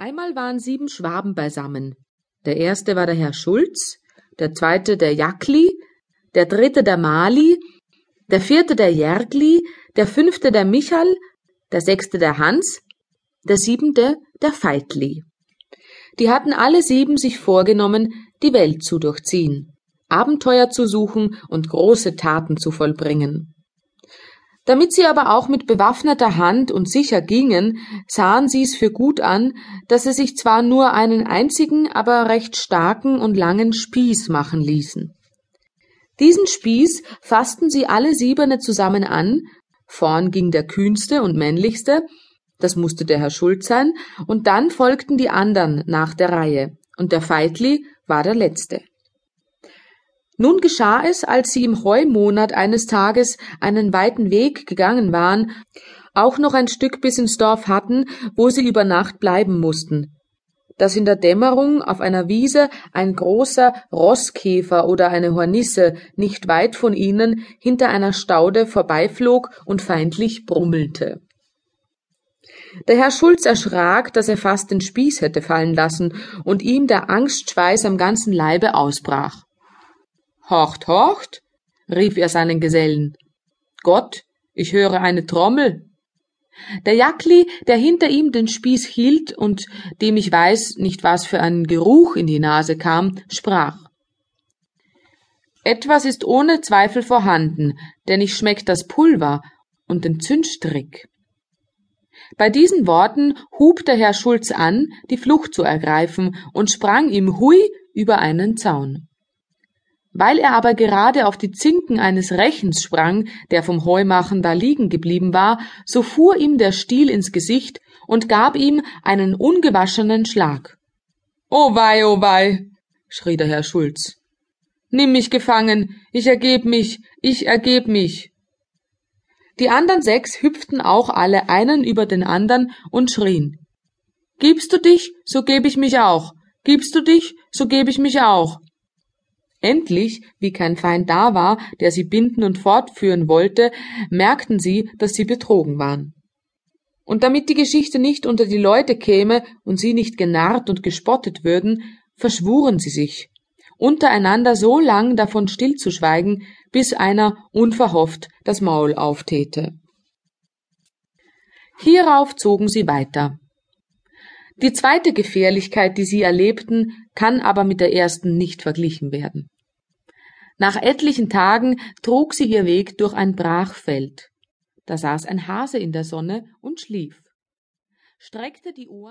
Einmal waren sieben Schwaben beisammen. Der erste war der Herr Schulz, der zweite der Jackli, der dritte der Mali, der vierte der Järgli, der fünfte der Michal, der sechste der Hans, der siebente der Feitli. Die hatten alle sieben sich vorgenommen, die Welt zu durchziehen, Abenteuer zu suchen und große Taten zu vollbringen. Damit sie aber auch mit bewaffneter Hand und sicher gingen, sahen sie's für gut an, dass sie sich zwar nur einen einzigen, aber recht starken und langen Spieß machen ließen. Diesen Spieß fassten sie alle siebene zusammen an, vorn ging der kühnste und männlichste, das musste der Herr Schulz sein, und dann folgten die andern nach der Reihe, und der Feitli war der letzte. Nun geschah es, als sie im Heumonat eines Tages einen weiten Weg gegangen waren, auch noch ein Stück bis ins Dorf hatten, wo sie über Nacht bleiben mussten, dass in der Dämmerung auf einer Wiese ein großer Rosskäfer oder eine Hornisse nicht weit von ihnen hinter einer Staude vorbeiflog und feindlich brummelte. Der Herr Schulz erschrak, dass er fast den Spieß hätte fallen lassen und ihm der Angstschweiß am ganzen Leibe ausbrach. Horcht, horcht, rief er seinen Gesellen. Gott, ich höre eine Trommel. Der Jackli, der hinter ihm den Spieß hielt und dem ich weiß nicht was für ein Geruch in die Nase kam, sprach. Etwas ist ohne Zweifel vorhanden, denn ich schmeck das Pulver und den Zündstrick. Bei diesen Worten hub der Herr Schulz an, die Flucht zu ergreifen und sprang ihm hui über einen Zaun. Weil er aber gerade auf die Zinken eines Rechens sprang, der vom Heumachen da liegen geblieben war, so fuhr ihm der Stiel ins Gesicht und gab ihm einen ungewaschenen Schlag. Oh wei, oh wei, schrie der Herr Schulz. Nimm mich gefangen, ich ergeb mich, ich ergeb mich. Die andern sechs hüpften auch alle einen über den andern und schrien. Gibst du dich, so geb ich mich auch. Gibst du dich, so geb ich mich auch. Endlich, wie kein Feind da war, der sie binden und fortführen wollte, merkten sie, dass sie betrogen waren. Und damit die Geschichte nicht unter die Leute käme und sie nicht genarrt und gespottet würden, verschwuren sie sich, untereinander so lang davon stillzuschweigen, bis einer unverhofft das Maul auftäte. Hierauf zogen sie weiter. Die zweite Gefährlichkeit, die sie erlebten, kann aber mit der ersten nicht verglichen werden. Nach etlichen Tagen trug sie ihr Weg durch ein Brachfeld. Da saß ein Hase in der Sonne und schlief, streckte die Ohren